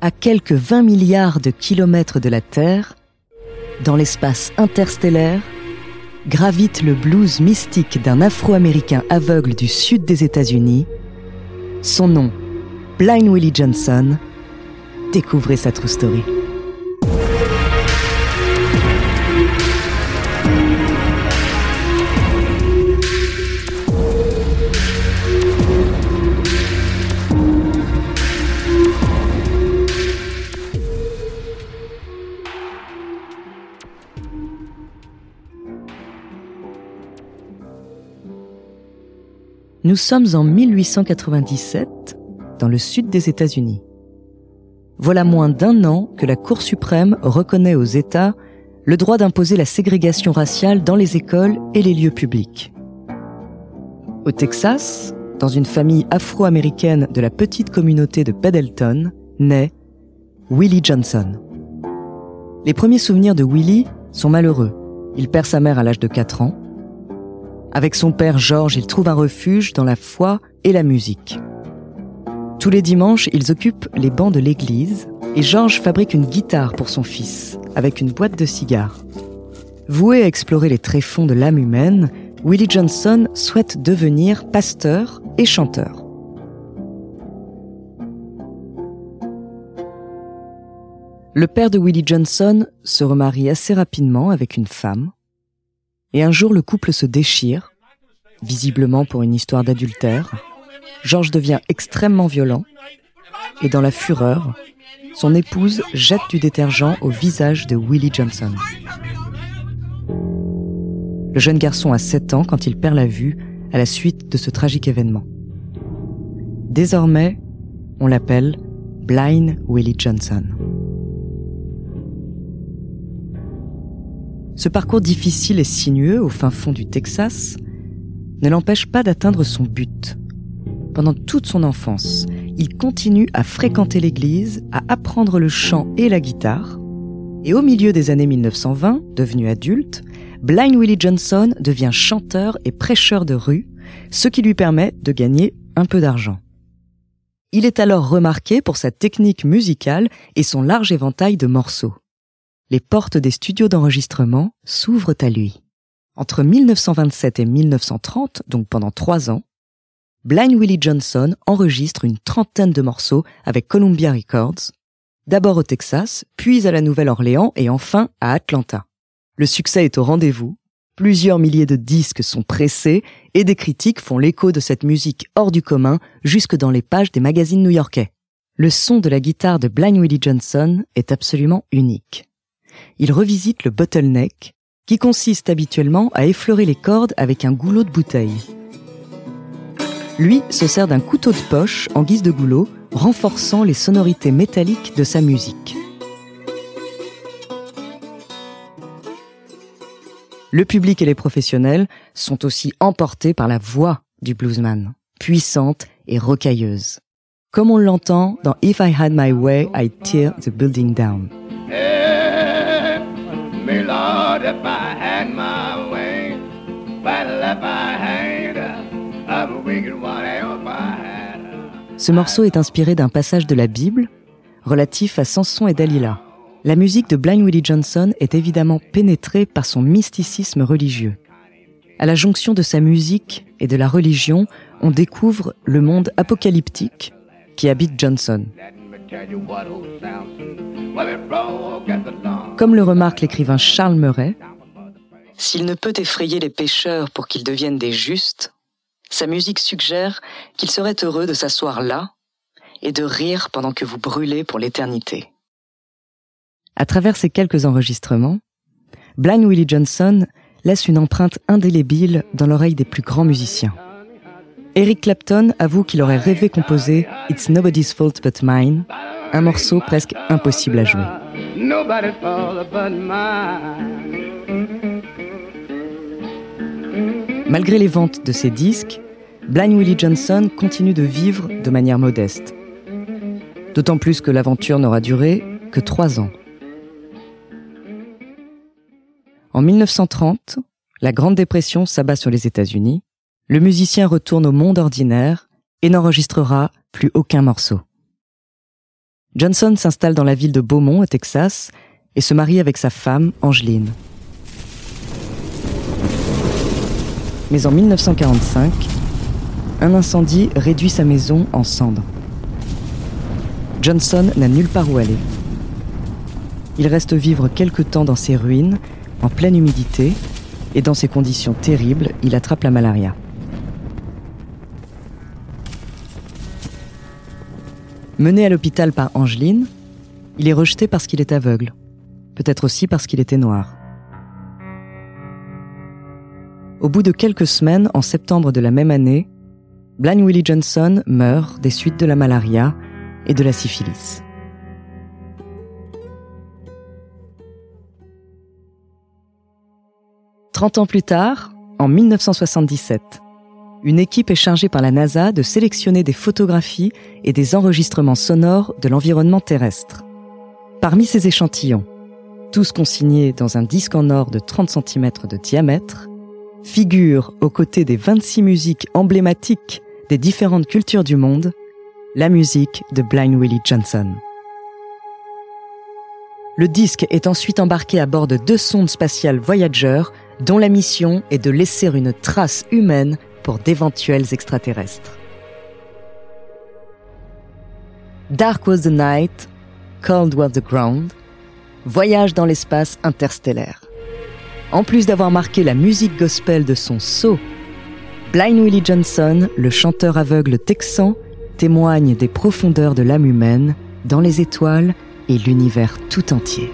À quelques 20 milliards de kilomètres de la Terre, dans l'espace interstellaire, gravite le blues mystique d'un Afro-Américain aveugle du sud des États-Unis. Son nom, Blind Willie Johnson. Découvrez sa true story. Nous sommes en 1897, dans le sud des États-Unis. Voilà moins d'un an que la Cour suprême reconnaît aux États le droit d'imposer la ségrégation raciale dans les écoles et les lieux publics. Au Texas, dans une famille afro-américaine de la petite communauté de Pendleton, naît Willie Johnson. Les premiers souvenirs de Willie sont malheureux. Il perd sa mère à l'âge de 4 ans avec son père Georges, il trouve un refuge dans la foi et la musique. Tous les dimanches, ils occupent les bancs de l'église et Georges fabrique une guitare pour son fils, avec une boîte de cigares. Voué à explorer les tréfonds de l'âme humaine, Willie Johnson souhaite devenir pasteur et chanteur. Le père de Willie Johnson se remarie assez rapidement avec une femme, et un jour, le couple se déchire, visiblement pour une histoire d'adultère. George devient extrêmement violent, et dans la fureur, son épouse jette du détergent au visage de Willie Johnson. Le jeune garçon a 7 ans quand il perd la vue à la suite de ce tragique événement. Désormais, on l'appelle Blind Willie Johnson. Ce parcours difficile et sinueux au fin fond du Texas ne l'empêche pas d'atteindre son but. Pendant toute son enfance, il continue à fréquenter l'église, à apprendre le chant et la guitare. Et au milieu des années 1920, devenu adulte, Blind Willie Johnson devient chanteur et prêcheur de rue, ce qui lui permet de gagner un peu d'argent. Il est alors remarqué pour sa technique musicale et son large éventail de morceaux les portes des studios d'enregistrement s'ouvrent à lui. Entre 1927 et 1930, donc pendant trois ans, Blind Willie Johnson enregistre une trentaine de morceaux avec Columbia Records, d'abord au Texas, puis à la Nouvelle-Orléans et enfin à Atlanta. Le succès est au rendez-vous, plusieurs milliers de disques sont pressés et des critiques font l'écho de cette musique hors du commun jusque dans les pages des magazines new-yorkais. Le son de la guitare de Blind Willie Johnson est absolument unique il revisite le bottleneck, qui consiste habituellement à effleurer les cordes avec un goulot de bouteille. Lui se sert d'un couteau de poche en guise de goulot, renforçant les sonorités métalliques de sa musique. Le public et les professionnels sont aussi emportés par la voix du bluesman, puissante et rocailleuse. Comme on l'entend dans If I Had My Way, I'd Tear the Building Down. Ce morceau est inspiré d'un passage de la Bible relatif à Samson et Dalila. La musique de Blind Willie Johnson est évidemment pénétrée par son mysticisme religieux. À la jonction de sa musique et de la religion, on découvre le monde apocalyptique qui habite Johnson. Comme le remarque l'écrivain Charles Murray, S'il ne peut effrayer les pécheurs pour qu'ils deviennent des justes, sa musique suggère qu'il serait heureux de s'asseoir là et de rire pendant que vous brûlez pour l'éternité. À travers ces quelques enregistrements, Blind Willie Johnson laisse une empreinte indélébile dans l'oreille des plus grands musiciens. Eric Clapton avoue qu'il aurait rêvé composer It's Nobody's Fault But Mine, un morceau presque impossible à jouer. Malgré les ventes de ses disques, Blind Willie Johnson continue de vivre de manière modeste. D'autant plus que l'aventure n'aura duré que trois ans. En 1930, la Grande Dépression s'abat sur les États-Unis, le musicien retourne au monde ordinaire et n'enregistrera plus aucun morceau. Johnson s'installe dans la ville de Beaumont, au Texas, et se marie avec sa femme, Angeline. Mais en 1945, un incendie réduit sa maison en cendres. Johnson n'a nulle part où aller. Il reste vivre quelque temps dans ses ruines en pleine humidité, et dans ces conditions terribles, il attrape la malaria. Mené à l'hôpital par Angeline, il est rejeté parce qu'il est aveugle, peut-être aussi parce qu'il était noir. Au bout de quelques semaines, en septembre de la même année, Blind Willie Johnson meurt des suites de la malaria et de la syphilis. 30 ans plus tard, en 1977, une équipe est chargée par la NASA de sélectionner des photographies et des enregistrements sonores de l'environnement terrestre. Parmi ces échantillons, tous consignés dans un disque en or de 30 cm de diamètre, figure aux côtés des 26 musiques emblématiques des différentes cultures du monde, la musique de Blind Willie Johnson. Le disque est ensuite embarqué à bord de deux sondes spatiales Voyager dont la mission est de laisser une trace humaine d'éventuels extraterrestres. Dark was the night, cold was the ground, voyage dans l'espace interstellaire. En plus d'avoir marqué la musique gospel de son saut, Blind Willie Johnson, le chanteur aveugle texan, témoigne des profondeurs de l'âme humaine dans les étoiles et l'univers tout entier.